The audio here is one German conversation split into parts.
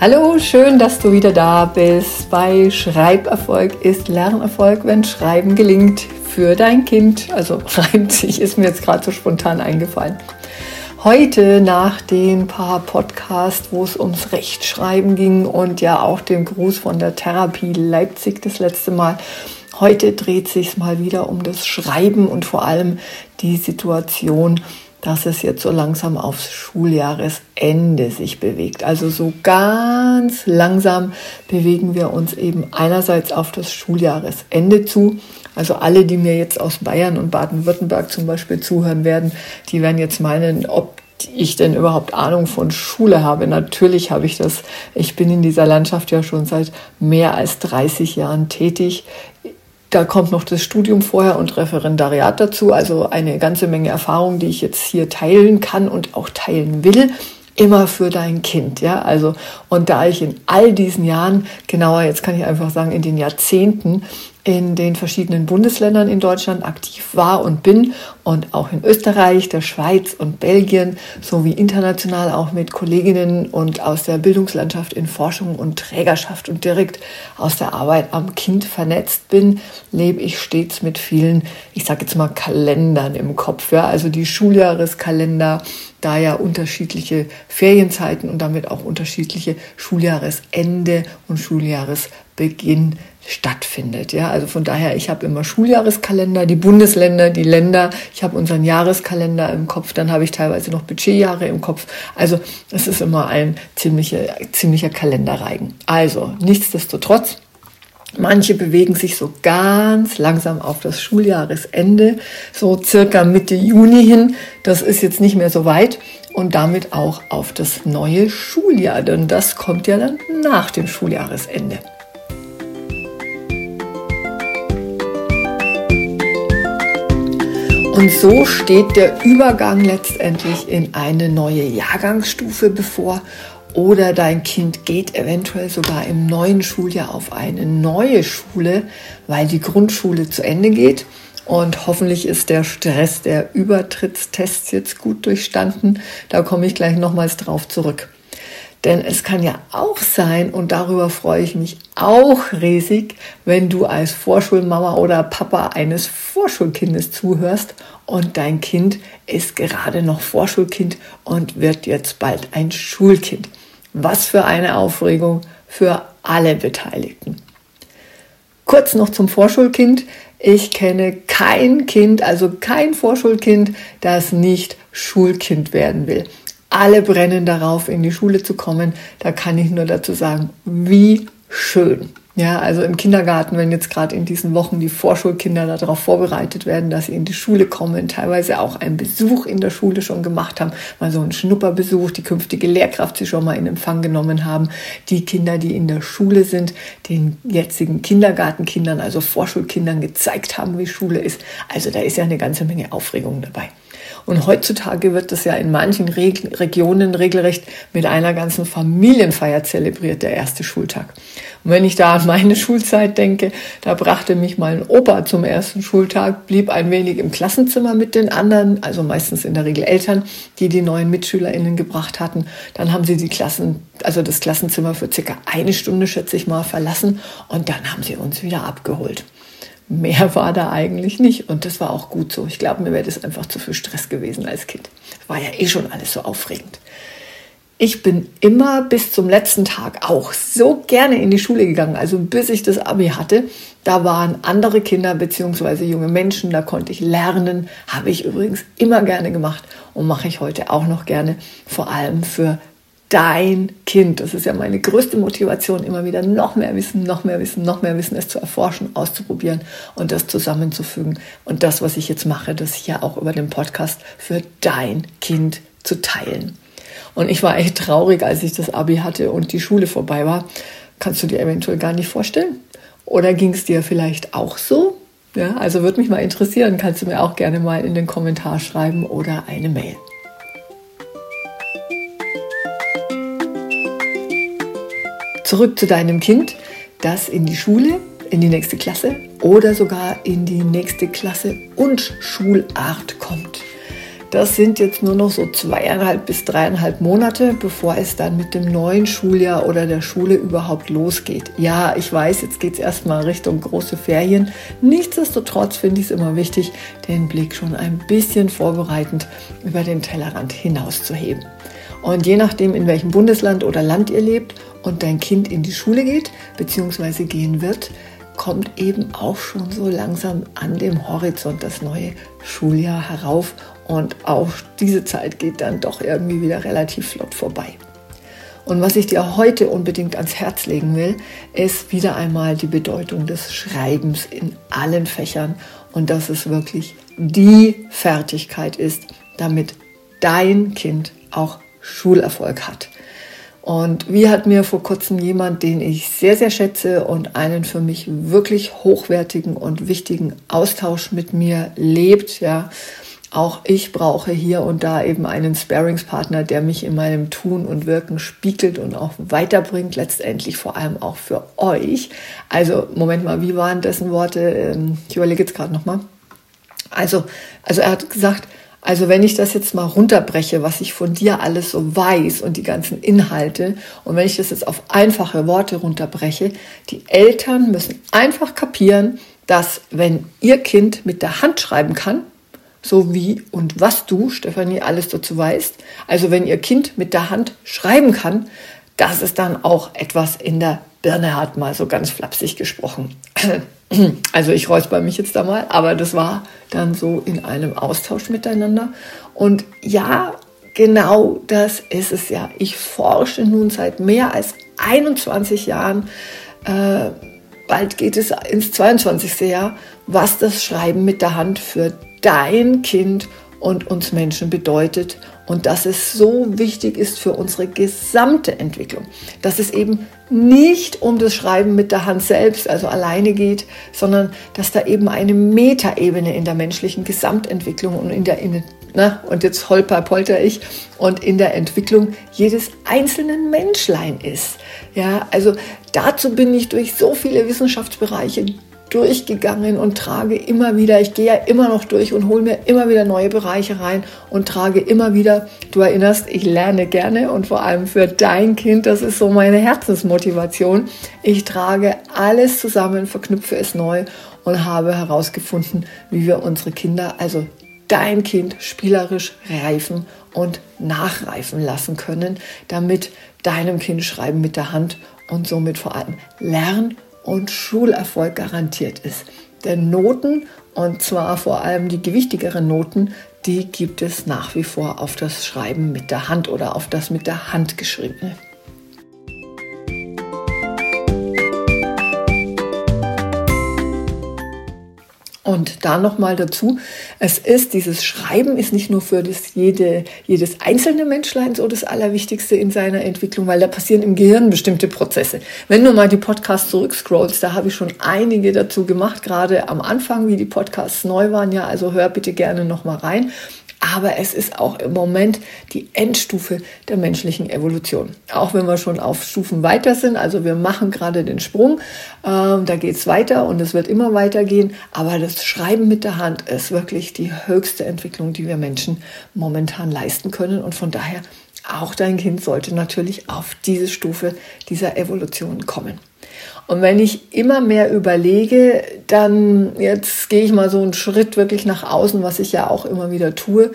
Hallo, schön, dass du wieder da bist. Bei Schreiberfolg ist Lernerfolg, wenn Schreiben gelingt für dein Kind. Also reimt sich, ist mir jetzt gerade so spontan eingefallen. Heute nach den paar Podcasts, wo es ums Rechtschreiben ging und ja auch dem Gruß von der Therapie Leipzig das letzte Mal. Heute dreht sich mal wieder um das Schreiben und vor allem die Situation, dass es jetzt so langsam aufs Schuljahresende sich bewegt. Also so ganz langsam bewegen wir uns eben einerseits auf das Schuljahresende zu. Also alle, die mir jetzt aus Bayern und Baden-Württemberg zum Beispiel zuhören werden, die werden jetzt meinen, ob ich denn überhaupt Ahnung von Schule habe. Natürlich habe ich das. Ich bin in dieser Landschaft ja schon seit mehr als 30 Jahren tätig. Da kommt noch das Studium vorher und Referendariat dazu, also eine ganze Menge Erfahrung, die ich jetzt hier teilen kann und auch teilen will immer für dein Kind, ja, also und da ich in all diesen Jahren, genauer jetzt kann ich einfach sagen, in den Jahrzehnten in den verschiedenen Bundesländern in Deutschland aktiv war und bin und auch in Österreich, der Schweiz und Belgien sowie international auch mit Kolleginnen und aus der Bildungslandschaft in Forschung und Trägerschaft und direkt aus der Arbeit am Kind vernetzt bin, lebe ich stets mit vielen, ich sage jetzt mal Kalendern im Kopf, ja, also die Schuljahreskalender, da ja unterschiedliche Ferienzeiten und damit auch unterschiedliche Schuljahresende und Schuljahresbeginn stattfindet. Ja, also von daher, ich habe immer Schuljahreskalender, die Bundesländer, die Länder, ich habe unseren Jahreskalender im Kopf, dann habe ich teilweise noch Budgetjahre im Kopf. Also es ist immer ein ziemlicher, ziemlicher Kalenderreigen. Also nichtsdestotrotz, Manche bewegen sich so ganz langsam auf das Schuljahresende, so circa Mitte Juni hin. Das ist jetzt nicht mehr so weit und damit auch auf das neue Schuljahr, denn das kommt ja dann nach dem Schuljahresende. Und so steht der Übergang letztendlich in eine neue Jahrgangsstufe bevor oder dein Kind geht eventuell sogar im neuen Schuljahr auf eine neue Schule, weil die Grundschule zu Ende geht. Und hoffentlich ist der Stress der Übertrittstests jetzt gut durchstanden. Da komme ich gleich nochmals drauf zurück. Denn es kann ja auch sein, und darüber freue ich mich auch riesig, wenn du als Vorschulmama oder Papa eines Vorschulkindes zuhörst und dein Kind ist gerade noch Vorschulkind und wird jetzt bald ein Schulkind. Was für eine Aufregung für alle Beteiligten. Kurz noch zum Vorschulkind. Ich kenne kein Kind, also kein Vorschulkind, das nicht Schulkind werden will. Alle brennen darauf, in die Schule zu kommen. Da kann ich nur dazu sagen, wie schön. Ja, also im Kindergarten, wenn jetzt gerade in diesen Wochen die Vorschulkinder darauf vorbereitet werden, dass sie in die Schule kommen, teilweise auch einen Besuch in der Schule schon gemacht haben, mal so einen Schnupperbesuch, die künftige Lehrkraft sie schon mal in Empfang genommen haben, die Kinder, die in der Schule sind, den jetzigen Kindergartenkindern, also Vorschulkindern gezeigt haben, wie Schule ist. Also da ist ja eine ganze Menge Aufregung dabei. Und heutzutage wird das ja in manchen Reg Regionen regelrecht mit einer ganzen Familienfeier zelebriert, der erste Schultag. Und wenn ich da an meine Schulzeit denke, da brachte mich mal ein Opa zum ersten Schultag, blieb ein wenig im Klassenzimmer mit den anderen, also meistens in der Regel Eltern, die die neuen MitschülerInnen gebracht hatten. Dann haben sie die Klassen, also das Klassenzimmer für circa eine Stunde, schätze ich mal, verlassen und dann haben sie uns wieder abgeholt. Mehr war da eigentlich nicht und das war auch gut so. Ich glaube, mir wäre das einfach zu viel Stress gewesen als Kind. War ja eh schon alles so aufregend. Ich bin immer bis zum letzten Tag auch so gerne in die Schule gegangen, also bis ich das Abi hatte. Da waren andere Kinder bzw. junge Menschen, da konnte ich lernen. Habe ich übrigens immer gerne gemacht und mache ich heute auch noch gerne, vor allem für dein Kind. Das ist ja meine größte Motivation, immer wieder noch mehr Wissen, noch mehr Wissen, noch mehr Wissen, es zu erforschen, auszuprobieren und das zusammenzufügen. Und das, was ich jetzt mache, das hier auch über den Podcast für dein Kind zu teilen. Und ich war echt traurig, als ich das Abi hatte und die Schule vorbei war. Kannst du dir eventuell gar nicht vorstellen? Oder ging es dir vielleicht auch so? Ja, also würde mich mal interessieren, kannst du mir auch gerne mal in den Kommentar schreiben oder eine Mail. Zurück zu deinem Kind, das in die Schule, in die nächste Klasse oder sogar in die nächste Klasse und Schulart kommt. Das sind jetzt nur noch so zweieinhalb bis dreieinhalb Monate, bevor es dann mit dem neuen Schuljahr oder der Schule überhaupt losgeht. Ja, ich weiß, jetzt geht es erstmal Richtung große Ferien. Nichtsdestotrotz finde ich es immer wichtig, den Blick schon ein bisschen vorbereitend über den Tellerrand hinauszuheben. Und je nachdem, in welchem Bundesland oder Land ihr lebt und dein Kind in die Schule geht bzw. gehen wird, kommt eben auch schon so langsam an dem Horizont das neue Schuljahr herauf und auch diese Zeit geht dann doch irgendwie wieder relativ flott vorbei. Und was ich dir heute unbedingt ans Herz legen will, ist wieder einmal die Bedeutung des Schreibens in allen Fächern und dass es wirklich die Fertigkeit ist, damit dein Kind auch Schulerfolg hat. Und wie hat mir vor kurzem jemand, den ich sehr, sehr schätze und einen für mich wirklich hochwertigen und wichtigen Austausch mit mir lebt, ja, auch ich brauche hier und da eben einen Sparingspartner, der mich in meinem Tun und Wirken spiegelt und auch weiterbringt, letztendlich vor allem auch für euch. Also, Moment mal, wie waren dessen Worte? Ähm, ich überlege jetzt gerade nochmal. Also, also er hat gesagt, also wenn ich das jetzt mal runterbreche, was ich von dir alles so weiß und die ganzen Inhalte, und wenn ich das jetzt auf einfache Worte runterbreche, die Eltern müssen einfach kapieren, dass wenn ihr Kind mit der Hand schreiben kann, so wie und was du, Stefanie, alles dazu weißt, also wenn ihr Kind mit der Hand schreiben kann, dass es dann auch etwas in der Birne hat, mal so ganz flapsig gesprochen. Also ich räusper mich jetzt da mal, aber das war dann so in einem Austausch miteinander. Und ja, genau das ist es ja. Ich forsche nun seit mehr als 21 Jahren, äh, bald geht es ins 22. Jahr, was das Schreiben mit der Hand für dein Kind und uns Menschen bedeutet und dass es so wichtig ist für unsere gesamte Entwicklung, dass es eben nicht um das Schreiben mit der Hand selbst, also alleine geht, sondern dass da eben eine Metaebene in der menschlichen Gesamtentwicklung und in der in, na, und jetzt holper polter ich und in der Entwicklung jedes einzelnen Menschlein ist. Ja, also dazu bin ich durch so viele Wissenschaftsbereiche durchgegangen und trage immer wieder, ich gehe ja immer noch durch und hole mir immer wieder neue Bereiche rein und trage immer wieder, du erinnerst, ich lerne gerne und vor allem für dein Kind, das ist so meine Herzensmotivation. Ich trage alles zusammen, verknüpfe es neu und habe herausgefunden, wie wir unsere Kinder, also dein Kind, spielerisch reifen und nachreifen lassen können, damit deinem Kind Schreiben mit der Hand und somit vor allem Lern- und Schulerfolg garantiert ist. Denn Noten, und zwar vor allem die gewichtigeren Noten, die gibt es nach wie vor auf das Schreiben mit der Hand oder auf das mit der Hand geschriebene. Und da nochmal dazu, es ist, dieses Schreiben ist nicht nur für das jede, jedes einzelne Menschlein so das Allerwichtigste in seiner Entwicklung, weil da passieren im Gehirn bestimmte Prozesse. Wenn du mal die Podcasts zurückscrollst, da habe ich schon einige dazu gemacht, gerade am Anfang, wie die Podcasts neu waren, ja, also hör bitte gerne nochmal rein aber es ist auch im Moment die Endstufe der menschlichen Evolution. Auch wenn wir schon auf Stufen weiter sind, also wir machen gerade den Sprung, ähm, da geht es weiter und es wird immer weitergehen, aber das Schreiben mit der Hand ist wirklich die höchste Entwicklung, die wir Menschen momentan leisten können und von daher auch dein Kind sollte natürlich auf diese Stufe dieser Evolution kommen. Und wenn ich immer mehr überlege, dann jetzt gehe ich mal so einen Schritt wirklich nach außen, was ich ja auch immer wieder tue.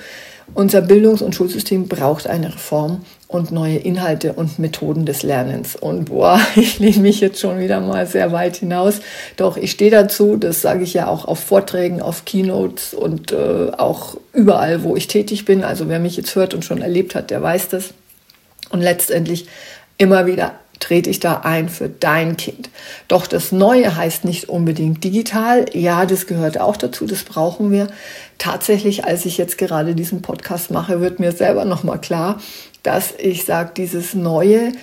Unser Bildungs- und Schulsystem braucht eine Reform und neue Inhalte und Methoden des Lernens. Und boah, ich lehne mich jetzt schon wieder mal sehr weit hinaus. Doch ich stehe dazu, das sage ich ja auch auf Vorträgen, auf Keynotes und äh, auch überall, wo ich tätig bin. Also wer mich jetzt hört und schon erlebt hat, der weiß das. Und letztendlich immer wieder trete ich da ein für dein Kind. Doch das Neue heißt nicht unbedingt digital. Ja, das gehört auch dazu, das brauchen wir. Tatsächlich, als ich jetzt gerade diesen Podcast mache, wird mir selber nochmal klar, dass ich sage, dieses Neue,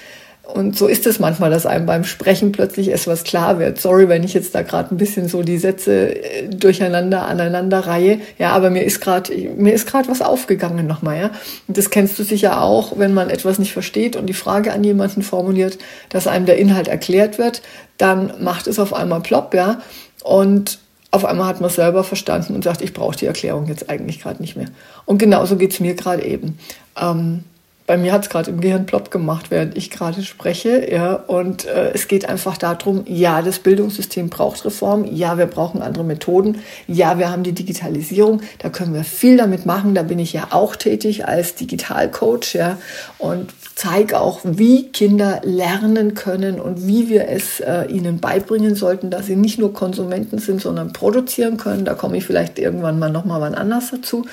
und so ist es manchmal, dass einem beim Sprechen plötzlich etwas klar wird. Sorry, wenn ich jetzt da gerade ein bisschen so die Sätze äh, durcheinander, aneinander reihe. Ja, aber mir ist gerade, mir ist gerade was aufgegangen nochmal, ja. Und das kennst du sicher auch, wenn man etwas nicht versteht und die Frage an jemanden formuliert, dass einem der Inhalt erklärt wird, dann macht es auf einmal plopp, ja. Und auf einmal hat man es selber verstanden und sagt, ich brauche die Erklärung jetzt eigentlich gerade nicht mehr. Und genauso geht's mir gerade eben. Ähm, bei mir hat es gerade im Gehirn plopp gemacht, während ich gerade spreche. Ja, und äh, es geht einfach darum, ja, das Bildungssystem braucht Reform, ja, wir brauchen andere Methoden, ja, wir haben die Digitalisierung, da können wir viel damit machen. Da bin ich ja auch tätig als Digitalcoach, ja, und zeige auch, wie Kinder lernen können und wie wir es äh, ihnen beibringen sollten, dass sie nicht nur Konsumenten sind, sondern produzieren können. Da komme ich vielleicht irgendwann mal noch mal wann anders dazu.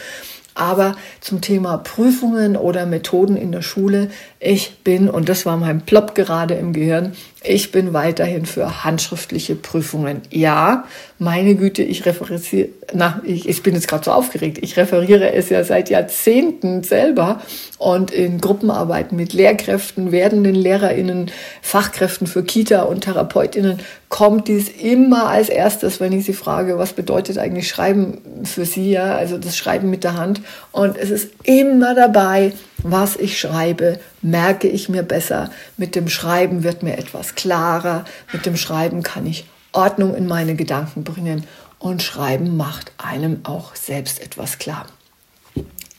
Aber zum Thema Prüfungen oder Methoden in der Schule, ich bin, und das war mein Plop gerade im Gehirn, ich bin weiterhin für handschriftliche Prüfungen. Ja, meine Güte, ich referiere, na, ich, ich bin jetzt gerade so aufgeregt. Ich referiere es ja seit Jahrzehnten selber und in Gruppenarbeiten mit Lehrkräften, werdenden LehrerInnen, Fachkräften für Kita und TherapeutInnen kommt dies immer als erstes, wenn ich sie frage, was bedeutet eigentlich Schreiben für sie, ja, also das Schreiben mit der Hand. Und es ist immer dabei, was ich schreibe, merke ich mir besser. Mit dem Schreiben wird mir etwas klarer. Mit dem Schreiben kann ich Ordnung in meine Gedanken bringen. Und Schreiben macht einem auch selbst etwas klar.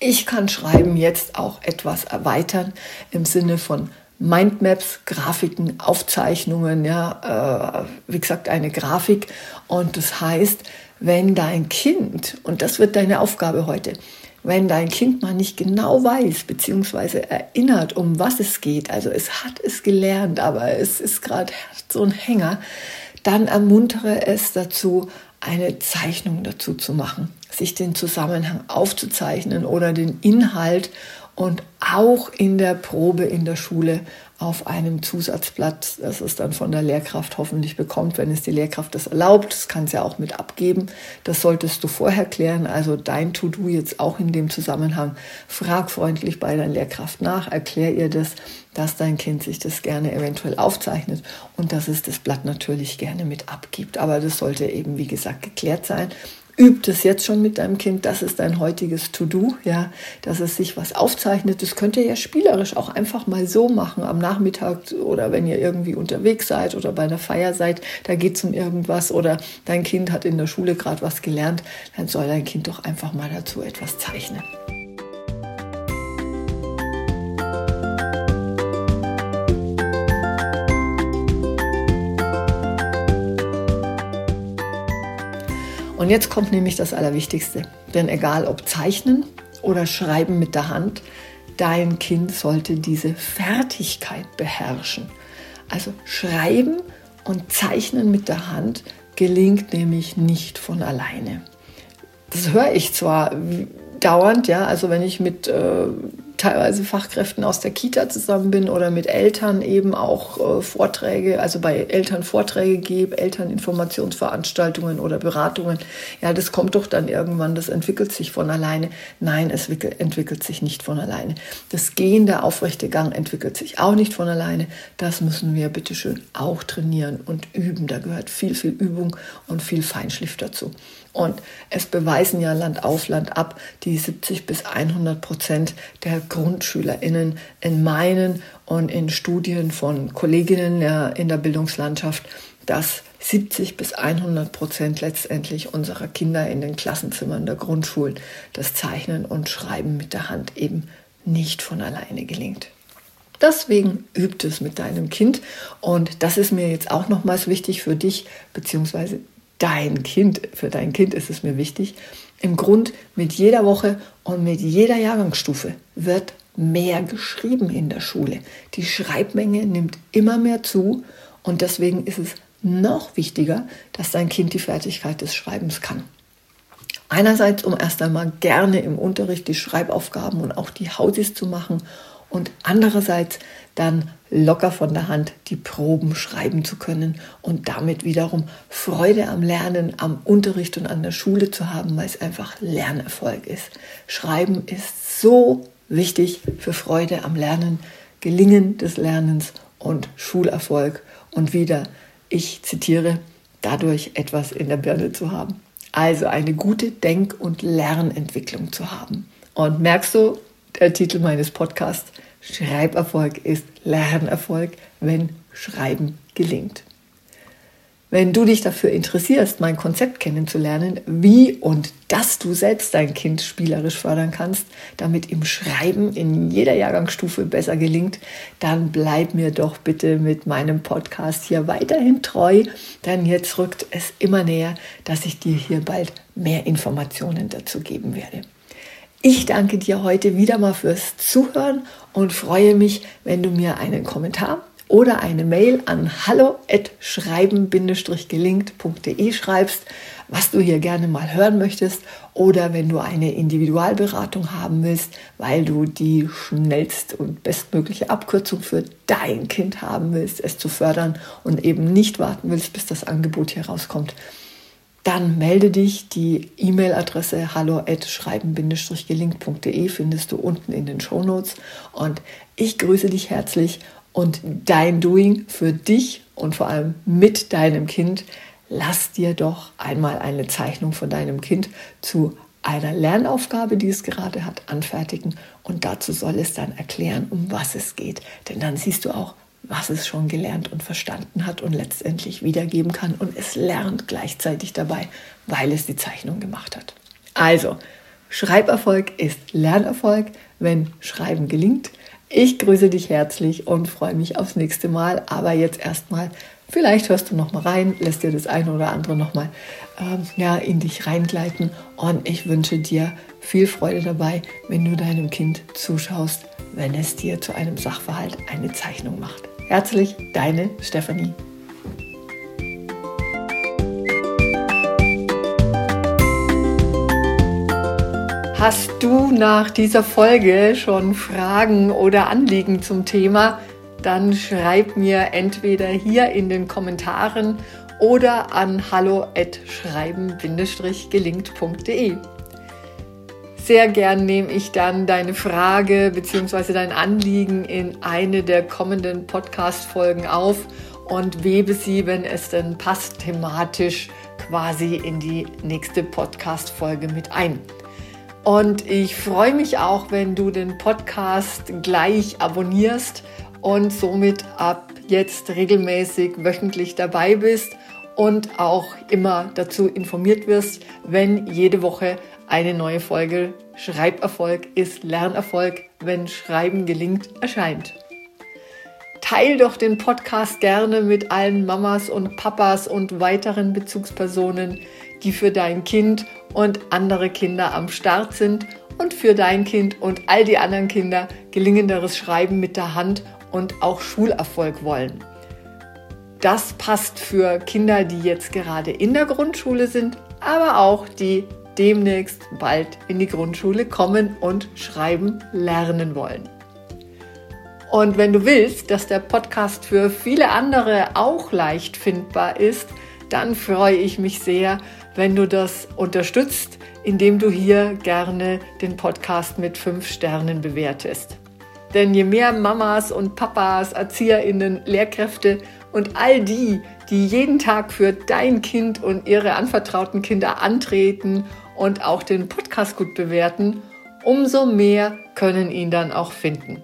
Ich kann Schreiben jetzt auch etwas erweitern im Sinne von Mindmaps, Grafiken, Aufzeichnungen, ja, äh, wie gesagt, eine Grafik. Und das heißt, wenn dein Kind, und das wird deine Aufgabe heute, wenn dein Kind mal nicht genau weiß, beziehungsweise erinnert, um was es geht, also es hat es gelernt, aber es ist gerade so ein Hänger, dann ermuntere es dazu, eine Zeichnung dazu zu machen, sich den Zusammenhang aufzuzeichnen oder den Inhalt und auch in der Probe in der Schule auf einem Zusatzblatt, das es dann von der Lehrkraft hoffentlich bekommt, wenn es die Lehrkraft das erlaubt. Das kann es ja auch mit abgeben. Das solltest du vorher klären. Also dein To-Do jetzt auch in dem Zusammenhang. Frag freundlich bei deiner Lehrkraft nach, erklär ihr das, dass dein Kind sich das gerne eventuell aufzeichnet und dass es das Blatt natürlich gerne mit abgibt. Aber das sollte eben, wie gesagt, geklärt sein übt es jetzt schon mit deinem Kind, das ist dein heutiges To-Do, ja, dass es sich was aufzeichnet. Das könnt ihr ja spielerisch auch einfach mal so machen am Nachmittag oder wenn ihr irgendwie unterwegs seid oder bei einer Feier seid, da geht es um irgendwas oder dein Kind hat in der Schule gerade was gelernt, dann soll dein Kind doch einfach mal dazu etwas zeichnen. Und jetzt kommt nämlich das Allerwichtigste. Denn egal ob Zeichnen oder Schreiben mit der Hand, dein Kind sollte diese Fertigkeit beherrschen. Also Schreiben und Zeichnen mit der Hand gelingt nämlich nicht von alleine. Das höre ich zwar dauernd, ja, also wenn ich mit äh, teilweise Fachkräften aus der Kita zusammen bin oder mit Eltern eben auch äh, Vorträge, also bei Eltern Vorträge gebe, Elterninformationsveranstaltungen oder Beratungen. Ja, das kommt doch dann irgendwann, das entwickelt sich von alleine. Nein, es entwickelt sich nicht von alleine. Das Gehen, der aufrechte Gang entwickelt sich auch nicht von alleine. Das müssen wir bitteschön auch trainieren und üben. Da gehört viel, viel Übung und viel Feinschliff dazu. Und es beweisen ja Land auf, Land ab die 70 bis 100 Prozent der GrundschülerInnen in meinen und in Studien von Kolleginnen in der Bildungslandschaft, dass 70 bis 100 Prozent letztendlich unserer Kinder in den Klassenzimmern der Grundschulen das Zeichnen und Schreiben mit der Hand eben nicht von alleine gelingt. Deswegen übt es mit deinem Kind und das ist mir jetzt auch nochmals wichtig für dich beziehungsweise dein Kind, für dein Kind ist es mir wichtig, im Grund mit jeder Woche und mit jeder Jahrgangsstufe wird mehr geschrieben in der Schule. Die Schreibmenge nimmt immer mehr zu und deswegen ist es noch wichtiger, dass dein Kind die Fertigkeit des Schreibens kann. Einerseits, um erst einmal gerne im Unterricht die Schreibaufgaben und auch die Hausis zu machen und andererseits dann locker von der Hand die Proben schreiben zu können und damit wiederum Freude am Lernen, am Unterricht und an der Schule zu haben, weil es einfach Lernerfolg ist. Schreiben ist so wichtig für Freude am Lernen, Gelingen des Lernens und Schulerfolg und wieder, ich zitiere, dadurch etwas in der Birne zu haben. Also eine gute Denk- und Lernentwicklung zu haben. Und merkst du, der Titel meines Podcasts, Schreiberfolg ist Lernerfolg, wenn Schreiben gelingt. Wenn du dich dafür interessierst, mein Konzept kennenzulernen, wie und dass du selbst dein Kind spielerisch fördern kannst, damit ihm Schreiben in jeder Jahrgangsstufe besser gelingt, dann bleib mir doch bitte mit meinem Podcast hier weiterhin treu, denn jetzt rückt es immer näher, dass ich dir hier bald mehr Informationen dazu geben werde. Ich danke dir heute wieder mal fürs Zuhören und freue mich, wenn du mir einen Kommentar oder eine Mail an hallo@schreiben-gelingt.de schreibst, was du hier gerne mal hören möchtest oder wenn du eine Individualberatung haben willst, weil du die schnellst und bestmögliche Abkürzung für dein Kind haben willst, es zu fördern und eben nicht warten willst, bis das Angebot hier rauskommt. Dann melde dich. Die E-Mail-Adresse hallo@schreiben-gelingt.de findest du unten in den Show Notes und ich grüße dich herzlich und dein Doing für dich und vor allem mit deinem Kind. Lass dir doch einmal eine Zeichnung von deinem Kind zu einer Lernaufgabe, die es gerade hat, anfertigen und dazu soll es dann erklären, um was es geht. Denn dann siehst du auch, was es schon gelernt und verstanden hat und letztendlich wiedergeben kann und es lernt gleichzeitig dabei, weil es die Zeichnung gemacht hat. Also, Schreiberfolg ist Lernerfolg, wenn Schreiben gelingt. Ich grüße dich herzlich und freue mich aufs nächste Mal. Aber jetzt erstmal, vielleicht hörst du noch mal rein, lässt dir das eine oder andere noch mal ähm, ja, in dich reingleiten. Und ich wünsche dir viel Freude dabei, wenn du deinem Kind zuschaust, wenn es dir zu einem Sachverhalt eine Zeichnung macht. Herzlich, deine Stefanie. Hast du nach dieser Folge schon Fragen oder Anliegen zum Thema? Dann schreib mir entweder hier in den Kommentaren oder an hallo@schreiben-gelingt.de. Sehr gern nehme ich dann deine Frage bzw. dein Anliegen in eine der kommenden Podcast-Folgen auf und webe sie, wenn es denn passt, thematisch quasi in die nächste Podcast-Folge mit ein. Und ich freue mich auch, wenn du den Podcast gleich abonnierst und somit ab jetzt regelmäßig wöchentlich dabei bist und auch immer dazu informiert wirst, wenn jede Woche eine neue Folge Schreiberfolg ist Lernerfolg, wenn Schreiben gelingt, erscheint. Teil doch den Podcast gerne mit allen Mamas und Papas und weiteren Bezugspersonen, die für dein Kind und andere Kinder am Start sind und für dein Kind und all die anderen Kinder gelingenderes Schreiben mit der Hand und auch Schulerfolg wollen. Das passt für Kinder, die jetzt gerade in der Grundschule sind, aber auch die demnächst bald in die Grundschule kommen und schreiben lernen wollen. Und wenn du willst, dass der Podcast für viele andere auch leicht findbar ist, dann freue ich mich sehr, wenn du das unterstützt, indem du hier gerne den Podcast mit fünf Sternen bewertest. Denn je mehr Mamas und Papas, Erzieherinnen, Lehrkräfte und all die, die jeden Tag für dein Kind und ihre anvertrauten Kinder antreten und auch den Podcast gut bewerten, umso mehr können ihn dann auch finden.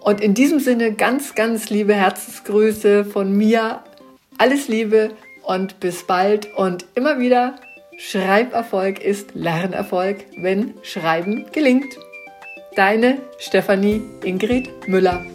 Und in diesem Sinne ganz, ganz liebe Herzensgrüße von mir. Alles Liebe und bis bald und immer wieder, Schreiberfolg ist Lernerfolg, wenn Schreiben gelingt. Deine Stefanie Ingrid Müller.